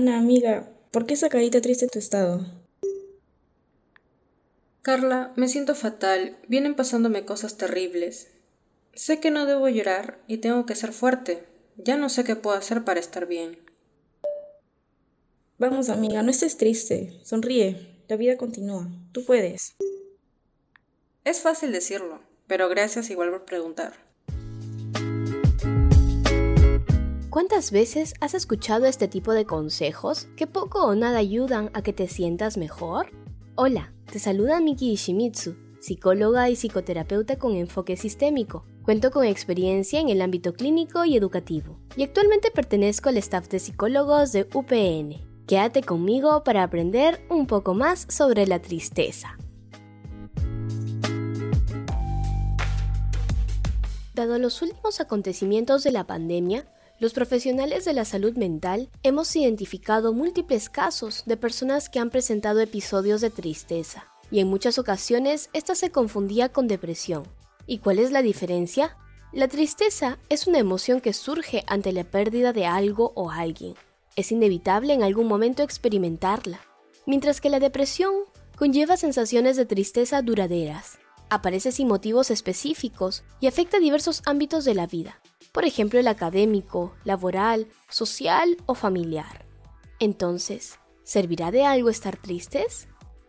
Ana, amiga, ¿por qué esa carita triste en tu estado? Carla, me siento fatal. Vienen pasándome cosas terribles. Sé que no debo llorar y tengo que ser fuerte. Ya no sé qué puedo hacer para estar bien. Vamos, amiga, no estés triste. Sonríe. La vida continúa. Tú puedes. Es fácil decirlo, pero gracias igual por preguntar. ¿Cuántas veces has escuchado este tipo de consejos que poco o nada ayudan a que te sientas mejor? Hola, te saluda Miki Ishimitsu, psicóloga y psicoterapeuta con enfoque sistémico. Cuento con experiencia en el ámbito clínico y educativo y actualmente pertenezco al staff de psicólogos de UPN. Quédate conmigo para aprender un poco más sobre la tristeza. Dado los últimos acontecimientos de la pandemia, los profesionales de la salud mental hemos identificado múltiples casos de personas que han presentado episodios de tristeza, y en muchas ocasiones esta se confundía con depresión. ¿Y cuál es la diferencia? La tristeza es una emoción que surge ante la pérdida de algo o alguien. Es inevitable en algún momento experimentarla, mientras que la depresión conlleva sensaciones de tristeza duraderas. Aparece sin motivos específicos y afecta diversos ámbitos de la vida, por ejemplo el académico, laboral, social o familiar. Entonces, ¿servirá de algo estar tristes?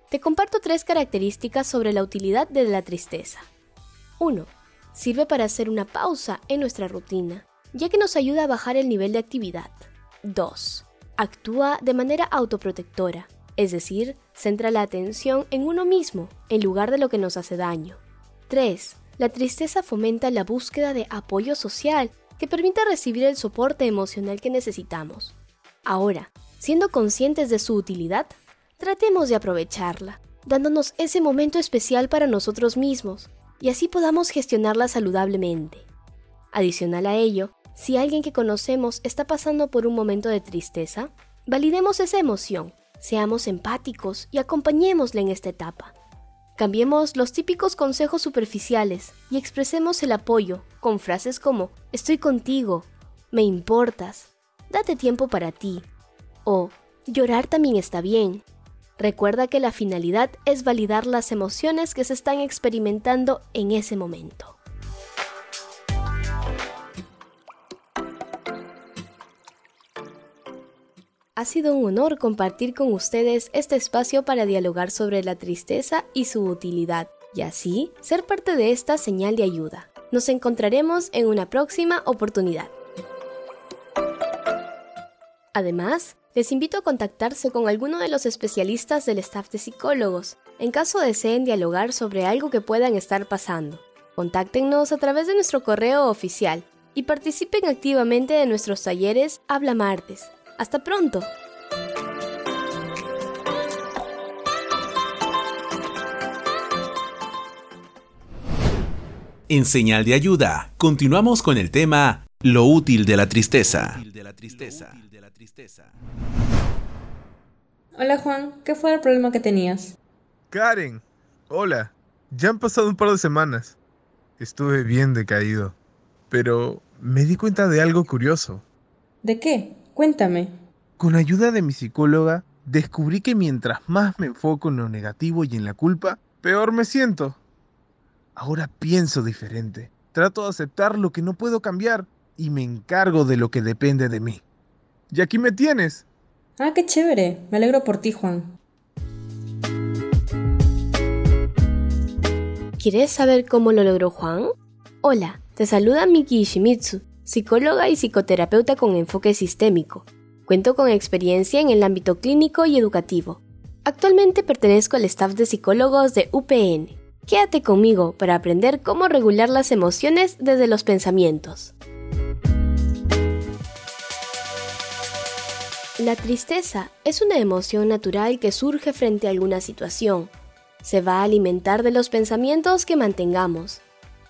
Te comparto tres características sobre la utilidad de la tristeza. 1. Sirve para hacer una pausa en nuestra rutina, ya que nos ayuda a bajar el nivel de actividad. 2. Actúa de manera autoprotectora, es decir, centra la atención en uno mismo en lugar de lo que nos hace daño. 3. La tristeza fomenta la búsqueda de apoyo social que permita recibir el soporte emocional que necesitamos. Ahora, siendo conscientes de su utilidad, tratemos de aprovecharla, dándonos ese momento especial para nosotros mismos, y así podamos gestionarla saludablemente. Adicional a ello, si alguien que conocemos está pasando por un momento de tristeza, validemos esa emoción, seamos empáticos y acompañémosle en esta etapa. Cambiemos los típicos consejos superficiales y expresemos el apoyo con frases como estoy contigo, me importas, date tiempo para ti o llorar también está bien. Recuerda que la finalidad es validar las emociones que se están experimentando en ese momento. Ha sido un honor compartir con ustedes este espacio para dialogar sobre la tristeza y su utilidad, y así ser parte de esta señal de ayuda. Nos encontraremos en una próxima oportunidad. Además, les invito a contactarse con alguno de los especialistas del staff de psicólogos, en caso deseen dialogar sobre algo que puedan estar pasando. Contáctenos a través de nuestro correo oficial y participen activamente de nuestros talleres Habla Martes hasta pronto. En señal de ayuda, continuamos con el tema Lo útil de la tristeza. Hola Juan, ¿qué fue el problema que tenías? Karen, hola. Ya han pasado un par de semanas. Estuve bien decaído, pero me di cuenta de algo curioso. ¿De qué? Cuéntame. Con ayuda de mi psicóloga, descubrí que mientras más me enfoco en lo negativo y en la culpa, peor me siento. Ahora pienso diferente. Trato de aceptar lo que no puedo cambiar y me encargo de lo que depende de mí. Y aquí me tienes. Ah, qué chévere. Me alegro por ti, Juan. ¿Quieres saber cómo lo logró Juan? Hola, te saluda Miki Ishimitsu psicóloga y psicoterapeuta con enfoque sistémico. Cuento con experiencia en el ámbito clínico y educativo. Actualmente pertenezco al staff de psicólogos de UPN. Quédate conmigo para aprender cómo regular las emociones desde los pensamientos. La tristeza es una emoción natural que surge frente a alguna situación. Se va a alimentar de los pensamientos que mantengamos.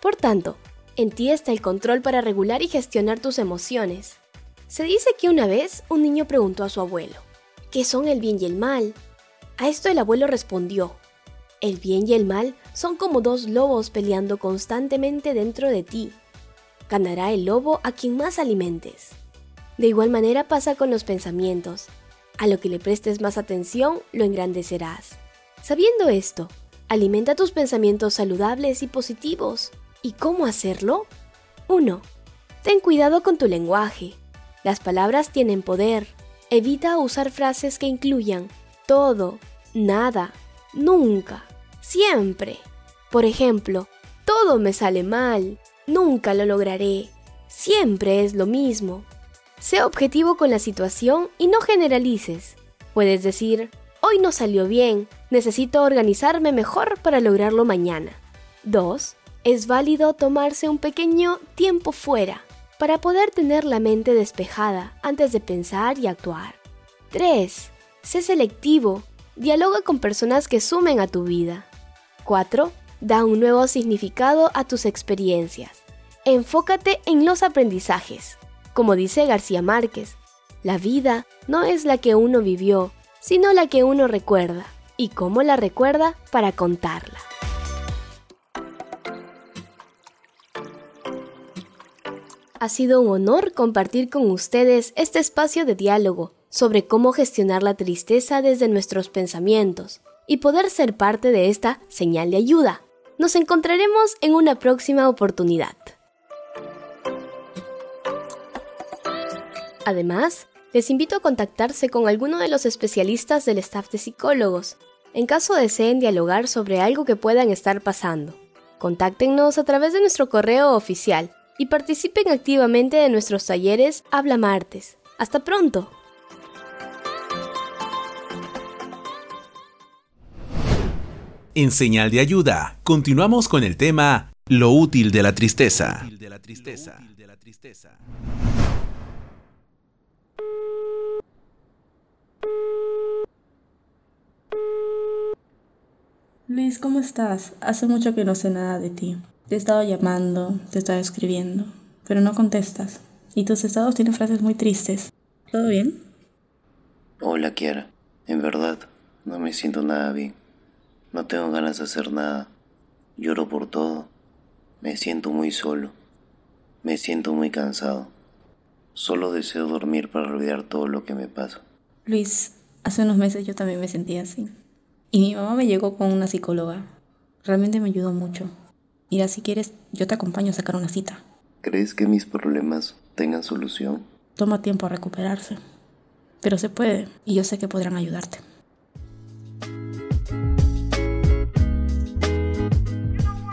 Por tanto, en ti está el control para regular y gestionar tus emociones. Se dice que una vez un niño preguntó a su abuelo, ¿qué son el bien y el mal? A esto el abuelo respondió, el bien y el mal son como dos lobos peleando constantemente dentro de ti. Ganará el lobo a quien más alimentes. De igual manera pasa con los pensamientos. A lo que le prestes más atención, lo engrandecerás. Sabiendo esto, alimenta tus pensamientos saludables y positivos. ¿Y cómo hacerlo? 1. Ten cuidado con tu lenguaje. Las palabras tienen poder. Evita usar frases que incluyan todo, nada, nunca, siempre. Por ejemplo, todo me sale mal, nunca lo lograré, siempre es lo mismo. Sé objetivo con la situación y no generalices. Puedes decir, hoy no salió bien, necesito organizarme mejor para lograrlo mañana. 2. Es válido tomarse un pequeño tiempo fuera para poder tener la mente despejada antes de pensar y actuar. 3. Sé selectivo, dialoga con personas que sumen a tu vida. 4. Da un nuevo significado a tus experiencias. Enfócate en los aprendizajes. Como dice García Márquez, la vida no es la que uno vivió, sino la que uno recuerda, y cómo la recuerda para contarla. Ha sido un honor compartir con ustedes este espacio de diálogo sobre cómo gestionar la tristeza desde nuestros pensamientos y poder ser parte de esta señal de ayuda. Nos encontraremos en una próxima oportunidad. Además, les invito a contactarse con alguno de los especialistas del staff de psicólogos, en caso deseen dialogar sobre algo que puedan estar pasando. Contáctenos a través de nuestro correo oficial y participen activamente de nuestros talleres Habla Martes. ¡Hasta pronto! En señal de ayuda, continuamos con el tema Lo útil de la tristeza. Luis, ¿cómo estás? Hace mucho que no sé nada de ti. Te he estado llamando, te he estado escribiendo, pero no contestas. Y tus estados tienen frases muy tristes. ¿Todo bien? Hola, Kiara. En verdad, no me siento nada bien. No tengo ganas de hacer nada. Lloro por todo. Me siento muy solo. Me siento muy cansado. Solo deseo dormir para olvidar todo lo que me pasa. Luis, hace unos meses yo también me sentía así. Y mi mamá me llegó con una psicóloga. Realmente me ayudó mucho. Mira, si quieres, yo te acompaño a sacar una cita. ¿Crees que mis problemas tengan solución? Toma tiempo a recuperarse. Pero se puede, y yo sé que podrán ayudarte.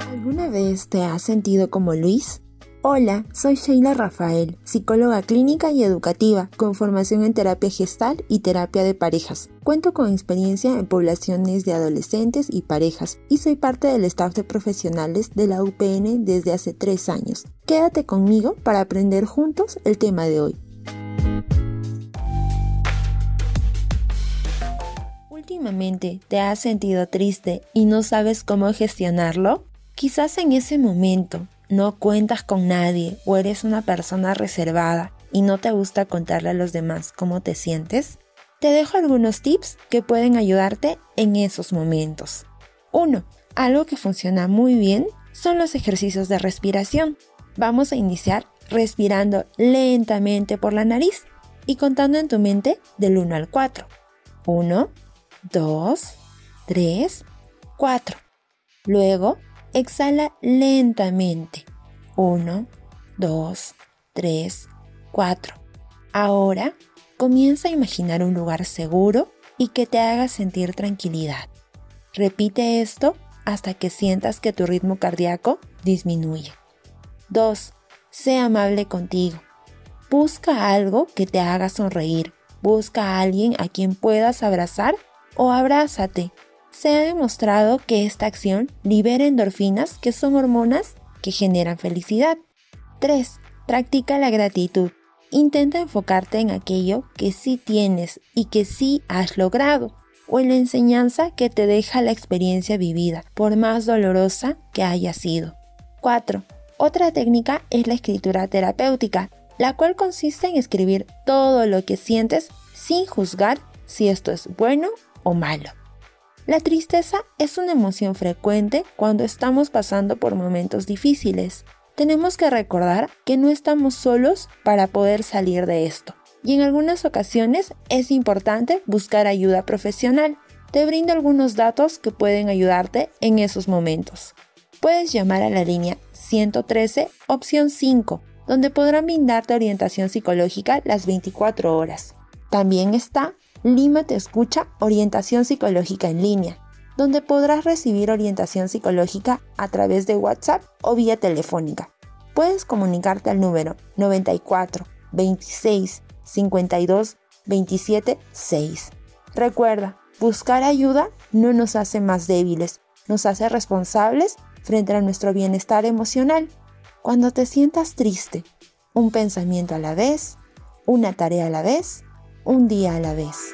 ¿Alguna vez te has sentido como Luis? Hola, soy Sheila Rafael, psicóloga clínica y educativa, con formación en terapia gestal y terapia de parejas. Cuento con experiencia en poblaciones de adolescentes y parejas y soy parte del staff de profesionales de la UPN desde hace tres años. Quédate conmigo para aprender juntos el tema de hoy. Últimamente te has sentido triste y no sabes cómo gestionarlo? Quizás en ese momento no cuentas con nadie o eres una persona reservada y no te gusta contarle a los demás cómo te sientes, te dejo algunos tips que pueden ayudarte en esos momentos. 1. Algo que funciona muy bien son los ejercicios de respiración. Vamos a iniciar respirando lentamente por la nariz y contando en tu mente del 1 al 4. 1, 2, 3, 4. Luego Exhala lentamente. 1, 2, 3, 4. Ahora comienza a imaginar un lugar seguro y que te haga sentir tranquilidad. Repite esto hasta que sientas que tu ritmo cardíaco disminuye. 2. Sé amable contigo. Busca algo que te haga sonreír. Busca a alguien a quien puedas abrazar o abrázate se ha demostrado que esta acción libera endorfinas, que son hormonas que generan felicidad. 3. Practica la gratitud. Intenta enfocarte en aquello que sí tienes y que sí has logrado, o en la enseñanza que te deja la experiencia vivida, por más dolorosa que haya sido. 4. Otra técnica es la escritura terapéutica, la cual consiste en escribir todo lo que sientes sin juzgar si esto es bueno o malo. La tristeza es una emoción frecuente cuando estamos pasando por momentos difíciles. Tenemos que recordar que no estamos solos para poder salir de esto. Y en algunas ocasiones es importante buscar ayuda profesional. Te brindo algunos datos que pueden ayudarte en esos momentos. Puedes llamar a la línea 113, opción 5, donde podrán brindarte orientación psicológica las 24 horas. También está Lima te escucha orientación psicológica en línea, donde podrás recibir orientación psicológica a través de WhatsApp o vía telefónica. Puedes comunicarte al número 94 26 52 27 6. Recuerda, buscar ayuda no nos hace más débiles, nos hace responsables frente a nuestro bienestar emocional. Cuando te sientas triste, un pensamiento a la vez, una tarea a la vez, un día a la vez.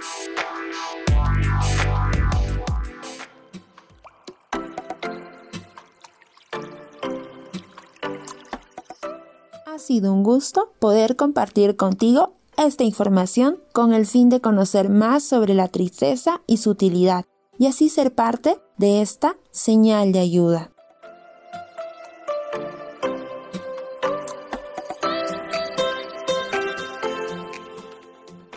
Ha sido un gusto poder compartir contigo esta información con el fin de conocer más sobre la tristeza y su utilidad y así ser parte de esta señal de ayuda.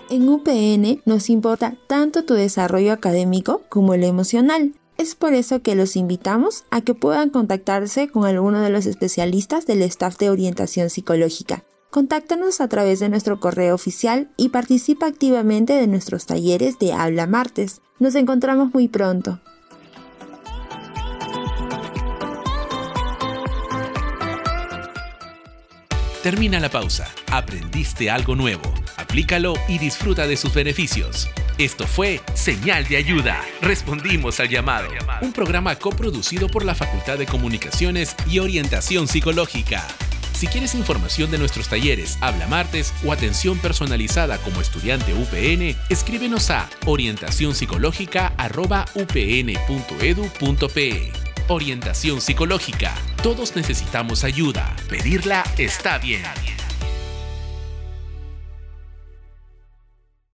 En UPN nos importa tanto tu desarrollo académico como el emocional. Es por eso que los invitamos a que puedan contactarse con alguno de los especialistas del staff de orientación psicológica. Contáctanos a través de nuestro correo oficial y participa activamente de nuestros talleres de Habla Martes. Nos encontramos muy pronto. Termina la pausa. Aprendiste algo nuevo. Aplícalo y disfruta de sus beneficios. Esto fue Señal de Ayuda. Respondimos al llamado. Un programa coproducido por la Facultad de Comunicaciones y Orientación Psicológica. Si quieres información de nuestros talleres Habla Martes o atención personalizada como estudiante UPN, escríbenos a orientacionpsicológica.upn.edu.pe orientación psicológica. Todos necesitamos ayuda. Pedirla está bien.